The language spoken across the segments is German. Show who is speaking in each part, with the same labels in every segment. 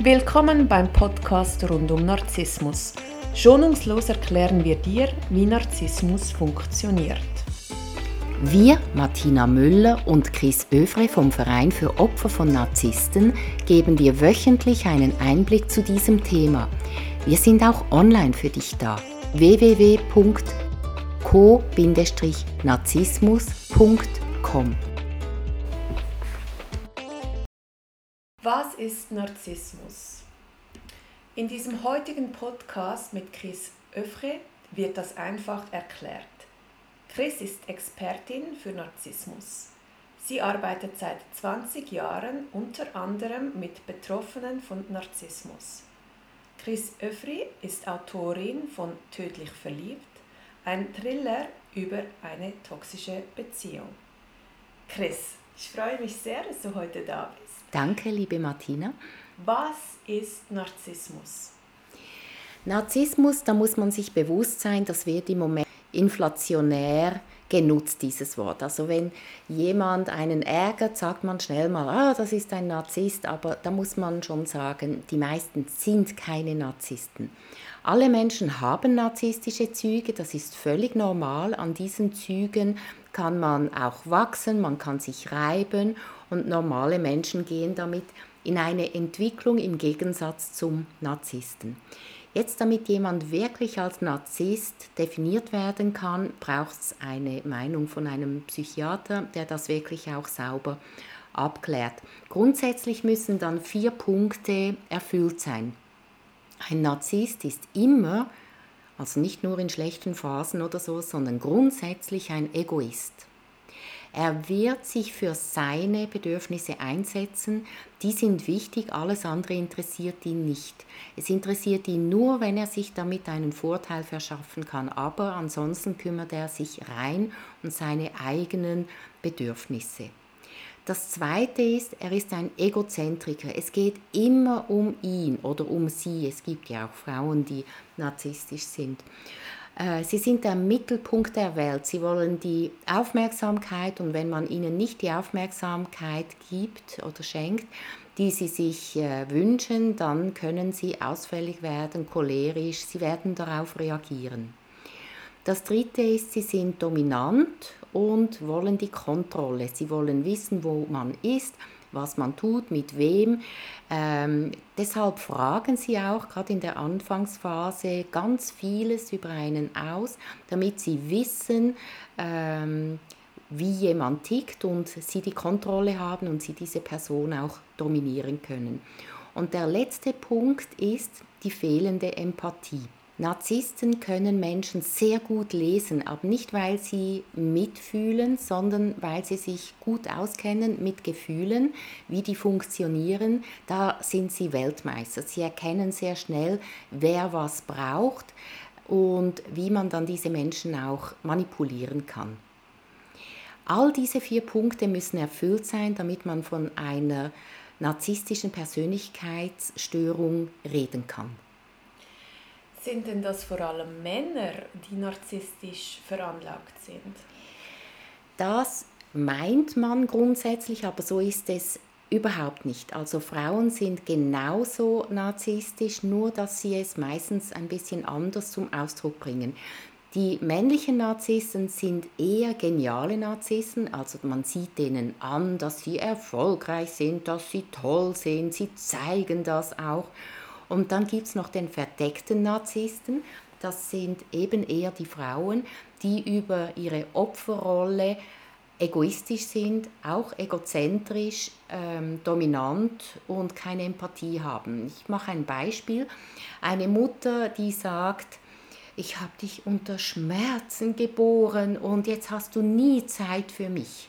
Speaker 1: Willkommen beim Podcast rund um Narzissmus. Schonungslos erklären wir dir, wie Narzissmus funktioniert.
Speaker 2: Wir, Martina Müller und Chris Övre vom Verein für Opfer von Narzissten, geben dir wöchentlich einen Einblick zu diesem Thema. Wir sind auch online für dich da. www.co-narzissmus.com
Speaker 1: ist Narzissmus? In diesem heutigen Podcast mit Chris Öffre wird das einfach erklärt. Chris ist Expertin für Narzissmus. Sie arbeitet seit 20 Jahren unter anderem mit Betroffenen von Narzissmus. Chris Öffri ist Autorin von Tödlich verliebt, ein Thriller über eine toxische Beziehung. Chris, ich freue mich sehr, dass du heute da bist.
Speaker 2: Danke, liebe Martina.
Speaker 1: Was ist Narzissmus?
Speaker 2: Narzissmus, da muss man sich bewusst sein, das wird im Moment inflationär genutzt, dieses Wort. Also wenn jemand einen ärgert, sagt man schnell mal, ah, das ist ein Narzisst, aber da muss man schon sagen, die meisten sind keine Narzissten. Alle Menschen haben narzisstische Züge, das ist völlig normal. An diesen Zügen kann man auch wachsen, man kann sich reiben und normale Menschen gehen damit in eine Entwicklung im Gegensatz zum Narzissten. Jetzt, damit jemand wirklich als Narzisst definiert werden kann, braucht es eine Meinung von einem Psychiater, der das wirklich auch sauber abklärt. Grundsätzlich müssen dann vier Punkte erfüllt sein. Ein Narzisst ist immer, also nicht nur in schlechten Phasen oder so, sondern grundsätzlich ein Egoist. Er wird sich für seine Bedürfnisse einsetzen. Die sind wichtig, alles andere interessiert ihn nicht. Es interessiert ihn nur, wenn er sich damit einen Vorteil verschaffen kann. Aber ansonsten kümmert er sich rein um seine eigenen Bedürfnisse. Das Zweite ist, er ist ein Egozentriker. Es geht immer um ihn oder um sie. Es gibt ja auch Frauen, die narzisstisch sind. Äh, sie sind der Mittelpunkt der Welt. Sie wollen die Aufmerksamkeit und wenn man ihnen nicht die Aufmerksamkeit gibt oder schenkt, die sie sich äh, wünschen, dann können sie ausfällig werden, cholerisch, sie werden darauf reagieren. Das Dritte ist, sie sind dominant und wollen die Kontrolle. Sie wollen wissen, wo man ist, was man tut, mit wem. Ähm, deshalb fragen sie auch gerade in der Anfangsphase ganz vieles über einen aus, damit sie wissen, ähm, wie jemand tickt und sie die Kontrolle haben und sie diese Person auch dominieren können. Und der letzte Punkt ist die fehlende Empathie. Narzissten können Menschen sehr gut lesen, aber nicht weil sie mitfühlen, sondern weil sie sich gut auskennen mit Gefühlen, wie die funktionieren. Da sind sie Weltmeister. Sie erkennen sehr schnell, wer was braucht und wie man dann diese Menschen auch manipulieren kann. All diese vier Punkte müssen erfüllt sein, damit man von einer narzisstischen Persönlichkeitsstörung reden kann.
Speaker 1: Sind denn das vor allem Männer, die narzisstisch veranlagt sind?
Speaker 2: Das meint man grundsätzlich, aber so ist es überhaupt nicht. Also Frauen sind genauso narzisstisch, nur dass sie es meistens ein bisschen anders zum Ausdruck bringen. Die männlichen Narzissen sind eher geniale Narzissen, also man sieht denen an, dass sie erfolgreich sind, dass sie toll sind, sie zeigen das auch. Und dann gibt es noch den verdeckten Narzissten. Das sind eben eher die Frauen, die über ihre Opferrolle egoistisch sind, auch egozentrisch, ähm, dominant und keine Empathie haben. Ich mache ein Beispiel. Eine Mutter, die sagt, ich habe dich unter Schmerzen geboren und jetzt hast du nie Zeit für mich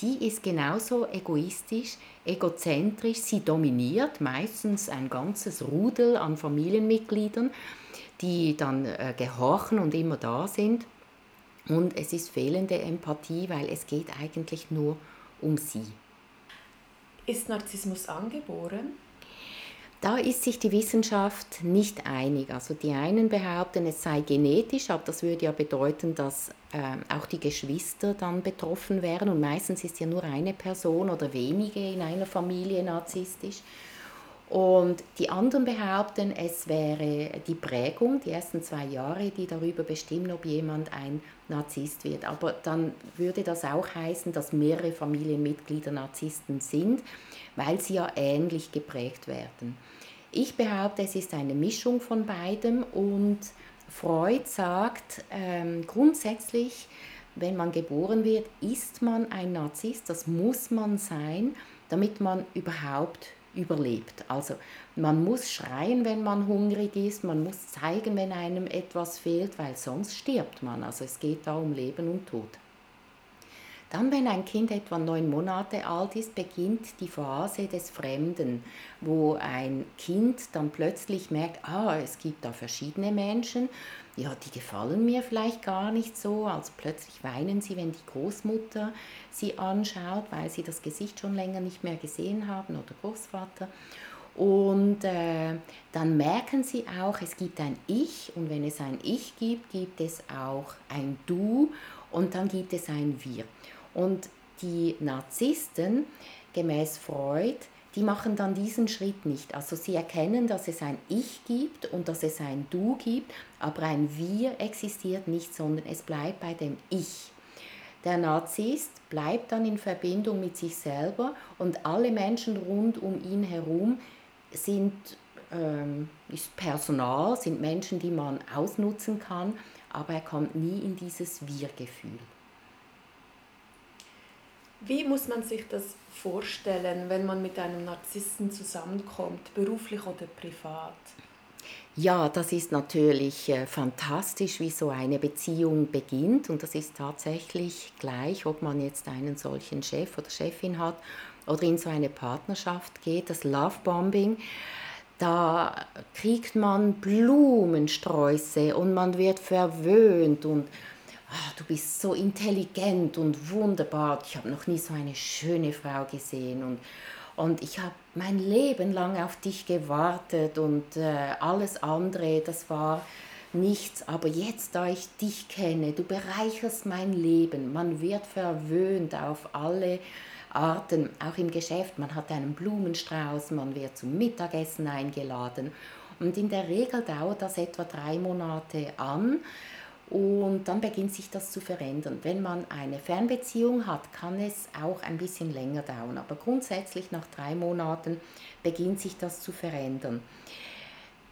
Speaker 2: die ist genauso egoistisch, egozentrisch. Sie dominiert meistens ein ganzes Rudel an Familienmitgliedern, die dann äh, gehorchen und immer da sind. Und es ist fehlende Empathie, weil es geht eigentlich nur um sie.
Speaker 1: Ist Narzissmus angeboren?
Speaker 2: Da ist sich die Wissenschaft nicht einig. Also die einen behaupten, es sei genetisch, aber das würde ja bedeuten, dass äh, auch die Geschwister dann betroffen wären. Und meistens ist ja nur eine Person oder wenige in einer Familie narzisstisch. Und die anderen behaupten, es wäre die Prägung, die ersten zwei Jahre, die darüber bestimmen, ob jemand ein Narzisst wird. Aber dann würde das auch heißen, dass mehrere Familienmitglieder Narzissten sind, weil sie ja ähnlich geprägt werden. Ich behaupte, es ist eine Mischung von beidem und Freud sagt ähm, grundsätzlich, wenn man geboren wird, ist man ein Narzisst, das muss man sein, damit man überhaupt überlebt. Also man muss schreien, wenn man hungrig ist, man muss zeigen, wenn einem etwas fehlt, weil sonst stirbt man. Also es geht da um Leben und Tod. Dann, wenn ein Kind etwa neun Monate alt ist, beginnt die Phase des Fremden, wo ein Kind dann plötzlich merkt, ah, es gibt da verschiedene Menschen, ja, die gefallen mir vielleicht gar nicht so. Also plötzlich weinen sie, wenn die Großmutter sie anschaut, weil sie das Gesicht schon länger nicht mehr gesehen haben oder Großvater. Und äh, dann merken sie auch, es gibt ein Ich und wenn es ein Ich gibt, gibt es auch ein Du und dann gibt es ein Wir. Und die Narzissten, gemäß Freud, die machen dann diesen Schritt nicht. Also sie erkennen, dass es ein Ich gibt und dass es ein Du gibt, aber ein Wir existiert nicht, sondern es bleibt bei dem Ich. Der Narzisst bleibt dann in Verbindung mit sich selber und alle Menschen rund um ihn herum sind ähm, ist Personal, sind Menschen, die man ausnutzen kann, aber er kommt nie in dieses Wir-Gefühl.
Speaker 1: Wie muss man sich das vorstellen, wenn man mit einem Narzissten zusammenkommt, beruflich oder privat?
Speaker 2: Ja, das ist natürlich äh, fantastisch, wie so eine Beziehung beginnt. Und das ist tatsächlich gleich, ob man jetzt einen solchen Chef oder Chefin hat oder in so eine Partnerschaft geht. Das Lovebombing, da kriegt man Blumensträuße und man wird verwöhnt und oh, du bist so intelligent und wunderbar. Ich habe noch nie so eine schöne Frau gesehen und, und ich habe mein Leben lang auf dich gewartet und äh, alles andere, das war nichts. Aber jetzt, da ich dich kenne, du bereicherst mein Leben. Man wird verwöhnt auf alle Arten, auch im Geschäft. Man hat einen Blumenstrauß, man wird zum Mittagessen eingeladen. Und in der Regel dauert das etwa drei Monate an. Und dann beginnt sich das zu verändern. Wenn man eine Fernbeziehung hat, kann es auch ein bisschen länger dauern. Aber grundsätzlich nach drei Monaten beginnt sich das zu verändern.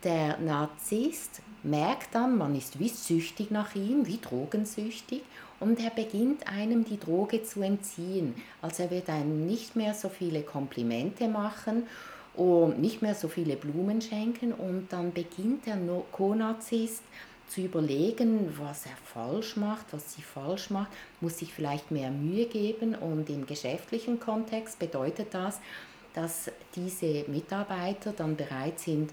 Speaker 2: Der Narzisst merkt dann, man ist wie süchtig nach ihm, wie drogensüchtig, und er beginnt einem die Droge zu entziehen. Also er wird einem nicht mehr so viele Komplimente machen und nicht mehr so viele Blumen schenken und dann beginnt der Co-Narzisst zu überlegen, was er falsch macht, was sie falsch macht, muss sich vielleicht mehr Mühe geben und im geschäftlichen Kontext bedeutet das, dass diese Mitarbeiter dann bereit sind,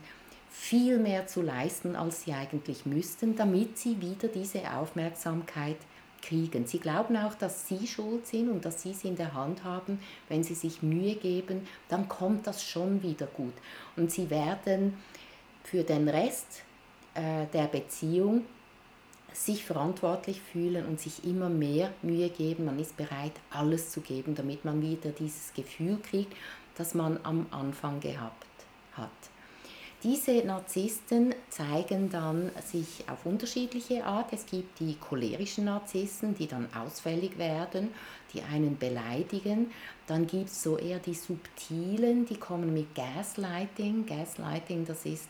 Speaker 2: viel mehr zu leisten, als sie eigentlich müssten, damit sie wieder diese Aufmerksamkeit kriegen. Sie glauben auch, dass sie schuld sind und dass sie es in der Hand haben. Wenn sie sich Mühe geben, dann kommt das schon wieder gut. Und sie werden für den Rest äh, der Beziehung sich verantwortlich fühlen und sich immer mehr Mühe geben. Man ist bereit, alles zu geben, damit man wieder dieses Gefühl kriegt, das man am Anfang gehabt hat. Diese Narzissten zeigen dann sich auf unterschiedliche Art. Es gibt die cholerischen Narzissten, die dann ausfällig werden, die einen beleidigen. Dann gibt es so eher die subtilen, die kommen mit Gaslighting. Gaslighting, das ist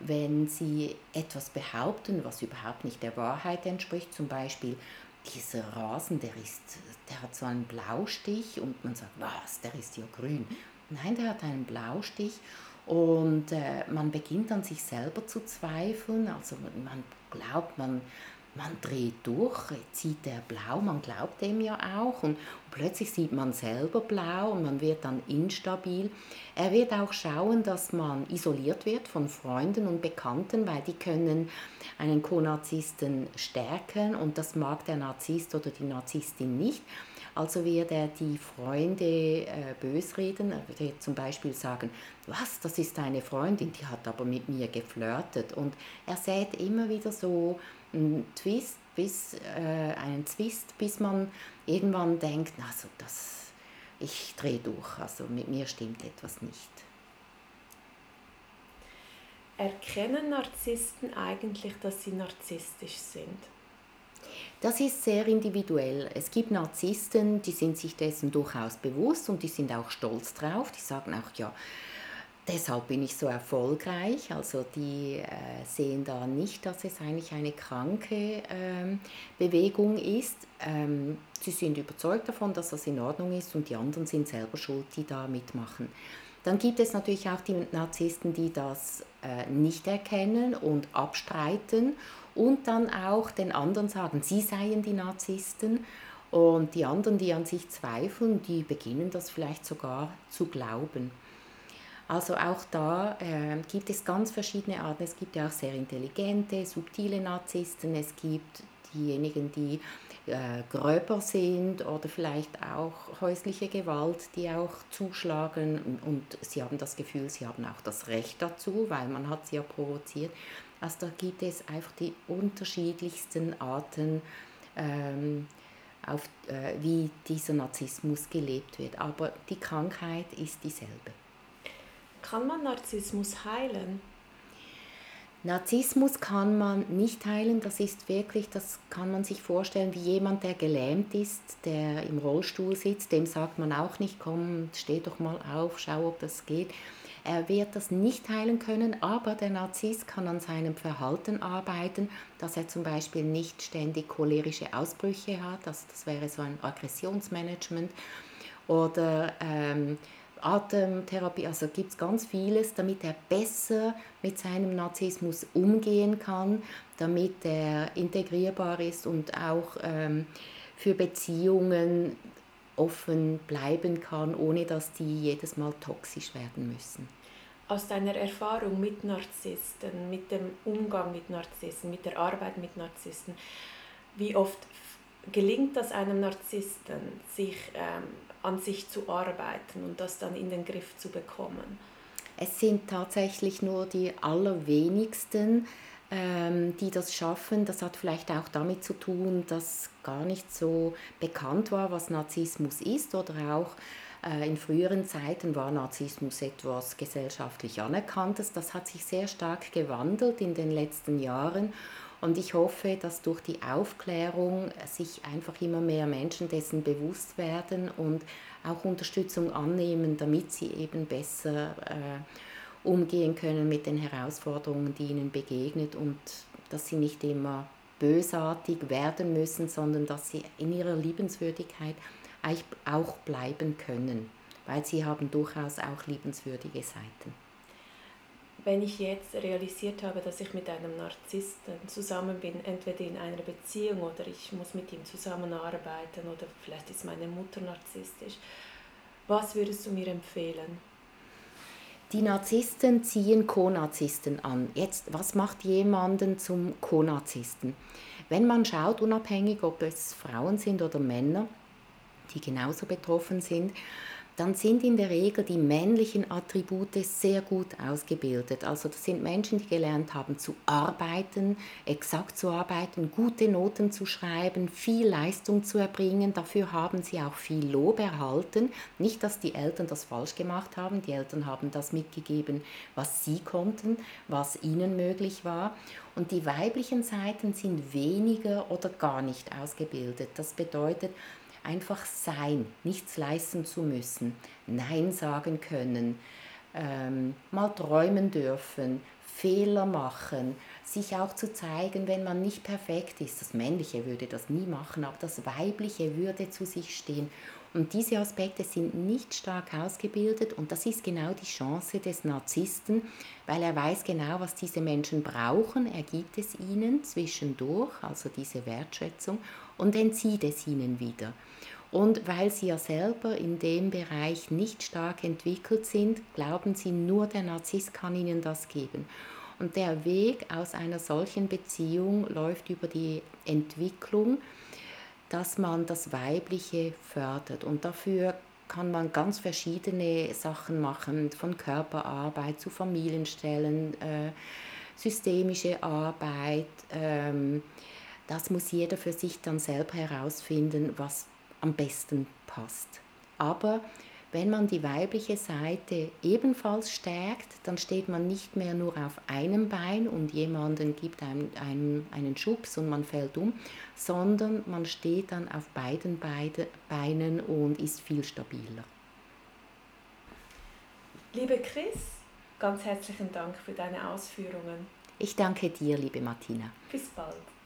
Speaker 2: wenn sie etwas behaupten, was überhaupt nicht der Wahrheit entspricht, zum Beispiel dieser Rasen, der, ist, der hat so einen Blaustich und man sagt, was, der ist ja grün. Nein, der hat einen Blaustich und äh, man beginnt an sich selber zu zweifeln. Also man glaubt, man man dreht durch, zieht er blau, man glaubt dem ja auch und plötzlich sieht man selber blau und man wird dann instabil. Er wird auch schauen, dass man isoliert wird von Freunden und Bekannten, weil die können einen Co-Narzissten stärken und das mag der Narzisst oder die Narzisstin nicht. Also wird er die Freunde äh, bösreden, er wird zum Beispiel sagen, was, das ist deine Freundin, die hat aber mit mir geflirtet. Und er sät immer wieder so einen Twist, bis, äh, einen Zwist, bis man irgendwann denkt, also das, ich drehe durch, also mit mir stimmt etwas nicht.
Speaker 1: erkennen Narzissten eigentlich, dass sie narzisstisch sind?
Speaker 2: Das ist sehr individuell. Es gibt Narzissten, die sind sich dessen durchaus bewusst und die sind auch stolz drauf. Die sagen auch, ja, deshalb bin ich so erfolgreich. Also die äh, sehen da nicht, dass es eigentlich eine kranke ähm, Bewegung ist. Ähm, sie sind überzeugt davon, dass das in Ordnung ist und die anderen sind selber schuld, die da mitmachen. Dann gibt es natürlich auch die Narzissten, die das äh, nicht erkennen und abstreiten und dann auch den anderen sagen, sie seien die Narzissten. Und die anderen, die an sich zweifeln, die beginnen das vielleicht sogar zu glauben. Also auch da äh, gibt es ganz verschiedene Arten. Es gibt ja auch sehr intelligente, subtile Narzissten. Es gibt diejenigen, die äh, gröber sind oder vielleicht auch häusliche Gewalt, die auch zuschlagen und, und, sie haben das Gefühl, sie haben auch das Recht dazu, weil man hat sie ja provoziert. Also da gibt es einfach die unterschiedlichsten Arten, ähm, auf, äh, wie dieser Narzissmus gelebt wird. Aber die Krankheit ist dieselbe.
Speaker 1: Kann man Narzissmus heilen?
Speaker 2: Narzissmus kann man nicht heilen, das ist wirklich, das kann man sich vorstellen wie jemand, der gelähmt ist, der im Rollstuhl sitzt, dem sagt man auch nicht, komm, steh doch mal auf, schau, ob das geht. Er wird das nicht heilen können, aber der Narzisst kann an seinem Verhalten arbeiten, dass er zum Beispiel nicht ständig cholerische Ausbrüche hat, also das wäre so ein Aggressionsmanagement, oder ähm, Atemtherapie, also gibt es ganz vieles, damit er besser mit seinem Narzissmus umgehen kann, damit er integrierbar ist und auch ähm, für Beziehungen offen bleiben kann, ohne dass die jedes Mal toxisch werden müssen.
Speaker 1: Aus deiner Erfahrung mit Narzissten, mit dem Umgang mit Narzissten, mit der Arbeit mit Narzissten, wie oft gelingt das einem Narzissten, sich ähm, an sich zu arbeiten und das dann in den Griff zu bekommen?
Speaker 2: Es sind tatsächlich nur die allerwenigsten, die das schaffen. Das hat vielleicht auch damit zu tun, dass gar nicht so bekannt war, was Narzissmus ist oder auch äh, in früheren Zeiten war Narzissmus etwas gesellschaftlich Anerkanntes. Das hat sich sehr stark gewandelt in den letzten Jahren und ich hoffe, dass durch die Aufklärung sich einfach immer mehr Menschen dessen bewusst werden und auch Unterstützung annehmen, damit sie eben besser äh, umgehen können mit den Herausforderungen, die ihnen begegnet und dass sie nicht immer bösartig werden müssen, sondern dass sie in ihrer Liebenswürdigkeit auch bleiben können, weil sie haben durchaus auch liebenswürdige Seiten
Speaker 1: wenn ich jetzt realisiert habe, dass ich mit einem Narzissten zusammen bin, entweder in einer Beziehung oder ich muss mit ihm zusammenarbeiten oder vielleicht ist meine Mutter narzisstisch, was würdest du mir empfehlen?
Speaker 2: Die Narzissten ziehen Co-Narzissten an. Jetzt, was macht jemanden zum Co-Narzissten? Wenn man schaut, unabhängig ob es Frauen sind oder Männer, die genauso betroffen sind, dann sind in der Regel die männlichen Attribute sehr gut ausgebildet. Also das sind Menschen, die gelernt haben zu arbeiten, exakt zu arbeiten, gute Noten zu schreiben, viel Leistung zu erbringen. Dafür haben sie auch viel Lob erhalten. Nicht, dass die Eltern das falsch gemacht haben. Die Eltern haben das mitgegeben, was sie konnten, was ihnen möglich war. Und die weiblichen Seiten sind weniger oder gar nicht ausgebildet. Das bedeutet, einfach sein, nichts leisten zu müssen, Nein sagen können, ähm, mal träumen dürfen, Fehler machen, sich auch zu zeigen, wenn man nicht perfekt ist. Das Männliche würde das nie machen, aber das Weibliche würde zu sich stehen. Und diese Aspekte sind nicht stark ausgebildet und das ist genau die Chance des Narzissten, weil er weiß genau, was diese Menschen brauchen. Er gibt es ihnen zwischendurch, also diese Wertschätzung, und entzieht es ihnen wieder. Und weil sie ja selber in dem Bereich nicht stark entwickelt sind, glauben sie, nur der Narzisst kann ihnen das geben. Und der Weg aus einer solchen Beziehung läuft über die Entwicklung, dass man das Weibliche fördert. Und dafür kann man ganz verschiedene Sachen machen, von Körperarbeit zu Familienstellen, äh, systemische Arbeit. Ähm, das muss jeder für sich dann selber herausfinden, was am besten passt. Aber Wenn man die weibliche Seite ebenfalls stärkt, dann steht man nicht mehr nur auf einem Bein und jemanden gibt einem, einem einen Schubs und man fällt um, sondern man steht dann auf beiden Beinen und ist viel stabiler.
Speaker 1: Liebe Chris, ganz herzlichen Dank für deine Ausführungen.
Speaker 2: Ich danke dir, liebe Martina.
Speaker 1: Bis bald.